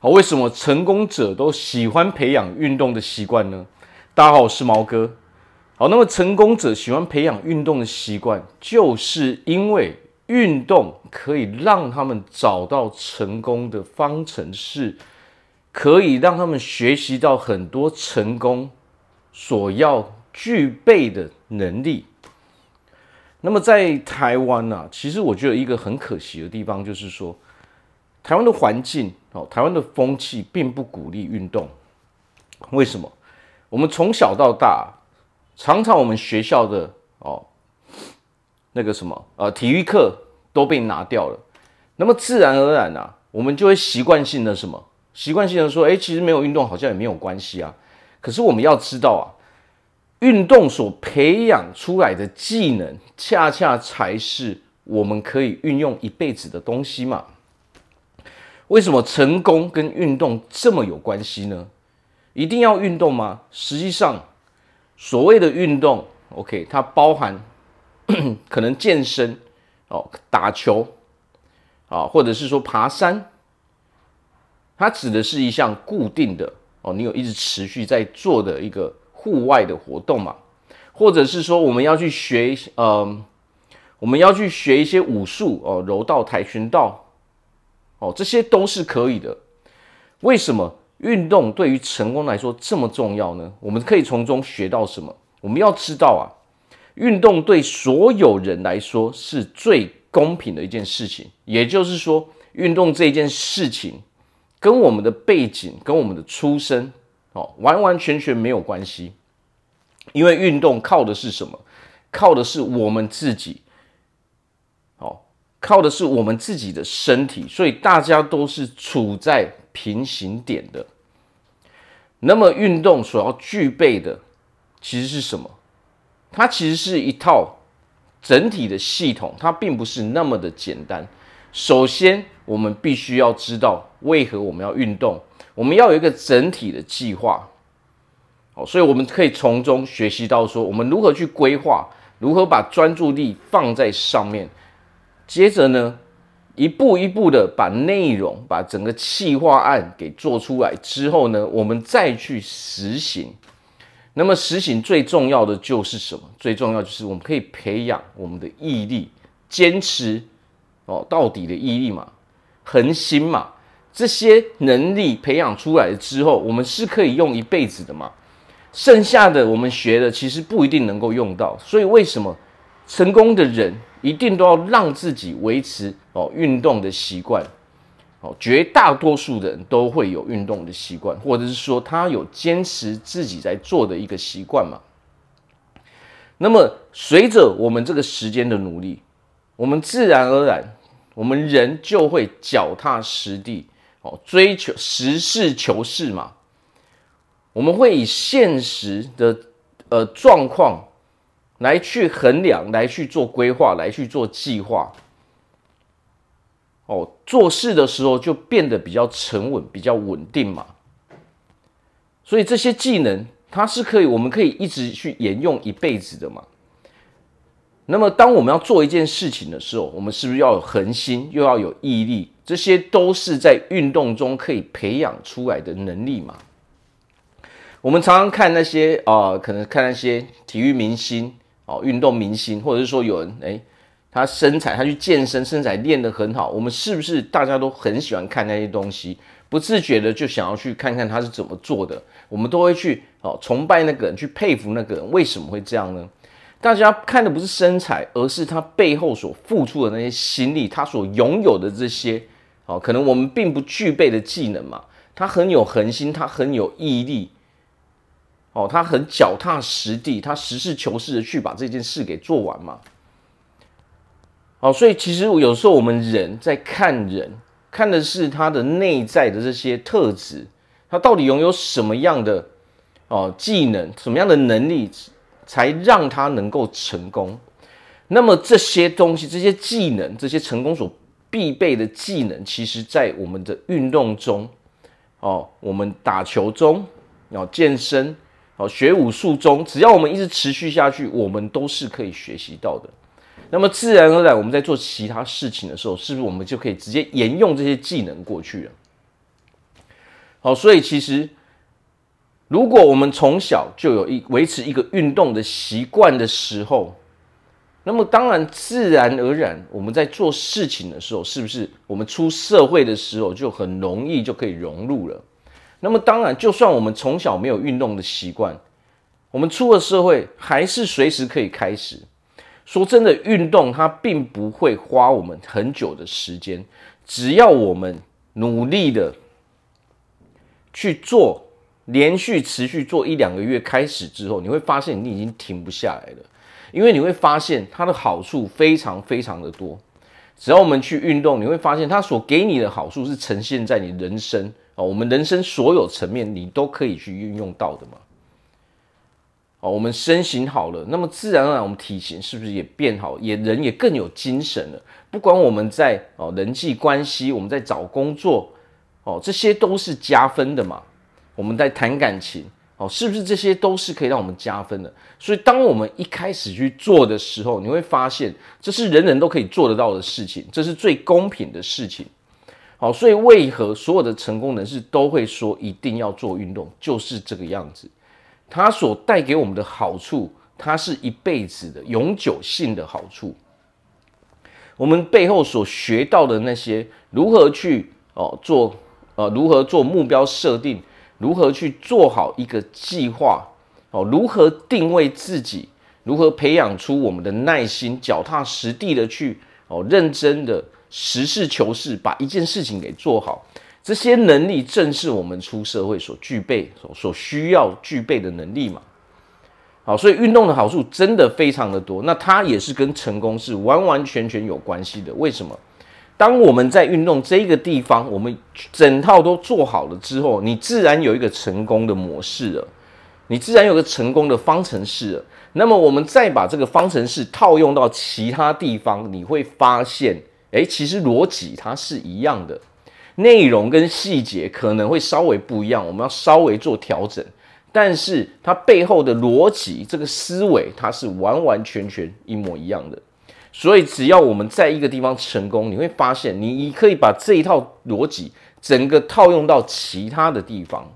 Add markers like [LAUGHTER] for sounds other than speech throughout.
好，为什么成功者都喜欢培养运动的习惯呢？大家好，我是毛哥。好，那么成功者喜欢培养运动的习惯，就是因为运动可以让他们找到成功的方程式，可以让他们学习到很多成功所要具备的能力。那么在台湾呢、啊，其实我觉得一个很可惜的地方就是说，台湾的环境哦，台湾的风气并不鼓励运动。为什么？我们从小到大，常常我们学校的哦，那个什么呃体育课都被拿掉了，那么自然而然啊，我们就会习惯性的什么？习惯性的说，哎，其实没有运动好像也没有关系啊。可是我们要知道啊。运动所培养出来的技能，恰恰才是我们可以运用一辈子的东西嘛。为什么成功跟运动这么有关系呢？一定要运动吗？实际上，所谓的运动，OK，它包含 [COUGHS] 可能健身哦，打球啊，或者是说爬山，它指的是一项固定的哦，你有一直持续在做的一个。户外的活动嘛，或者是说我们要去学，呃，我们要去学一些武术哦，柔道、跆拳道，哦，这些都是可以的。为什么运动对于成功来说这么重要呢？我们可以从中学到什么？我们要知道啊，运动对所有人来说是最公平的一件事情。也就是说，运动这件事情跟我们的背景、跟我们的出身。哦，完完全全没有关系，因为运动靠的是什么？靠的是我们自己，靠的是我们自己的身体，所以大家都是处在平行点的。那么，运动所要具备的其实是什么？它其实是一套整体的系统，它并不是那么的简单。首先，我们必须要知道为何我们要运动。我们要有一个整体的计划，好，所以我们可以从中学习到说，我们如何去规划，如何把专注力放在上面，接着呢，一步一步的把内容、把整个企划案给做出来之后呢，我们再去实行。那么实行最重要的就是什么？最重要就是我们可以培养我们的毅力，坚持哦到底的毅力嘛，恒心嘛。这些能力培养出来之后，我们是可以用一辈子的嘛？剩下的我们学的其实不一定能够用到，所以为什么成功的人一定都要让自己维持哦运动的习惯？哦，绝大多数的人都会有运动的习惯，或者是说他有坚持自己在做的一个习惯嘛？那么随着我们这个时间的努力，我们自然而然，我们人就会脚踏实地。哦，追求实事求是嘛，我们会以现实的呃状况来去衡量，来去做规划，来去做计划。哦，做事的时候就变得比较沉稳，比较稳定嘛。所以这些技能它是可以，我们可以一直去沿用一辈子的嘛。那么，当我们要做一件事情的时候，我们是不是要有恒心，又要有毅力？这些都是在运动中可以培养出来的能力嘛。我们常常看那些啊、可能看那些体育明星哦，运动明星，或者是说有人诶，他身材他去健身，身材练得很好，我们是不是大家都很喜欢看那些东西？不自觉的就想要去看看他是怎么做的，我们都会去哦崇拜那个人，去佩服那个人，为什么会这样呢？大家看的不是身材，而是他背后所付出的那些心力，他所拥有的这些，哦，可能我们并不具备的技能嘛。他很有恒心，他很有毅力，哦，他很脚踏实地，他实事求是的去把这件事给做完嘛。哦，所以其实有时候我们人在看人，看的是他的内在的这些特质，他到底拥有什么样的哦技能，什么样的能力。才让他能够成功。那么这些东西、这些技能、这些成功所必备的技能，其实在我们的运动中，哦，我们打球中，哦，健身，好，学武术中，只要我们一直持续下去，我们都是可以学习到的。那么自然而然，我们在做其他事情的时候，是不是我们就可以直接沿用这些技能过去了？好，所以其实如果我们从小就有一维持一个运动的习惯的时候，那么当然自然而然我们在做事情的时候，是不是我们出社会的时候就很容易就可以融入了？那么当然，就算我们从小没有运动的习惯，我们出了社会还是随时可以开始。说真的，运动它并不会花我们很久的时间，只要我们努力的去做，连续持续做一两个月，开始之后，你会发现你已经停不下来了，因为你会发现它的好处非常非常的多。只要我们去运动，你会发现它所给你的好处是呈现在你人生啊，我们人生所有层面你都可以去运用到的嘛。哦，我们身形好了，那么自然而然我们体型是不是也变好，也人也更有精神了？不管我们在哦人际关系，我们在找工作，哦这些都是加分的嘛。我们在谈感情，哦是不是这些都是可以让我们加分的？所以当我们一开始去做的时候，你会发现这是人人都可以做得到的事情，这是最公平的事情。好，所以为何所有的成功人士都会说一定要做运动，就是这个样子。它所带给我们的好处，它是一辈子的永久性的好处。我们背后所学到的那些如何去哦做呃如何做目标设定，如何去做好一个计划哦，如何定位自己，如何培养出我们的耐心，脚踏实地的去哦认真的实事求是，把一件事情给做好。这些能力正是我们出社会所具备、所所需要具备的能力嘛。好，所以运动的好处真的非常的多。那它也是跟成功是完完全全有关系的。为什么？当我们在运动这个地方，我们整套都做好了之后，你自然有一个成功的模式了，你自然有个成功的方程式了。那么我们再把这个方程式套用到其他地方，你会发现，诶，其实逻辑它是一样的。内容跟细节可能会稍微不一样，我们要稍微做调整，但是它背后的逻辑，这个思维它是完完全全一模一样的。所以只要我们在一个地方成功，你会发现你可以把这一套逻辑整个套用到其他的地方。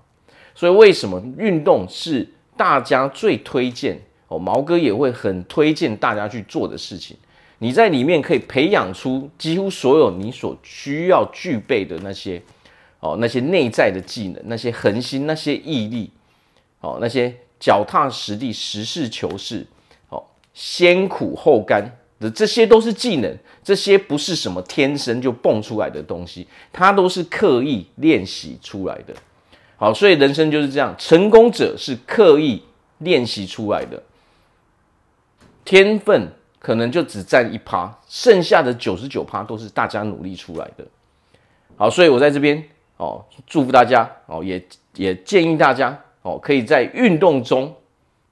所以为什么运动是大家最推荐哦？毛哥也会很推荐大家去做的事情。你在里面可以培养出几乎所有你所需要具备的那些哦，那些内在的技能，那些恒心，那些毅力，哦，那些脚踏实地、实事求是，哦，先苦后甘的，这些都是技能，这些不是什么天生就蹦出来的东西，它都是刻意练习出来的。好，所以人生就是这样，成功者是刻意练习出来的，天分。可能就只占一趴，剩下的九十九趴都是大家努力出来的。好，所以我在这边哦，祝福大家哦，也也建议大家哦，可以在运动中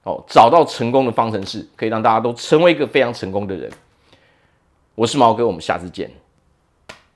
哦找到成功的方程式，可以让大家都成为一个非常成功的人。我是毛哥，我们下次见。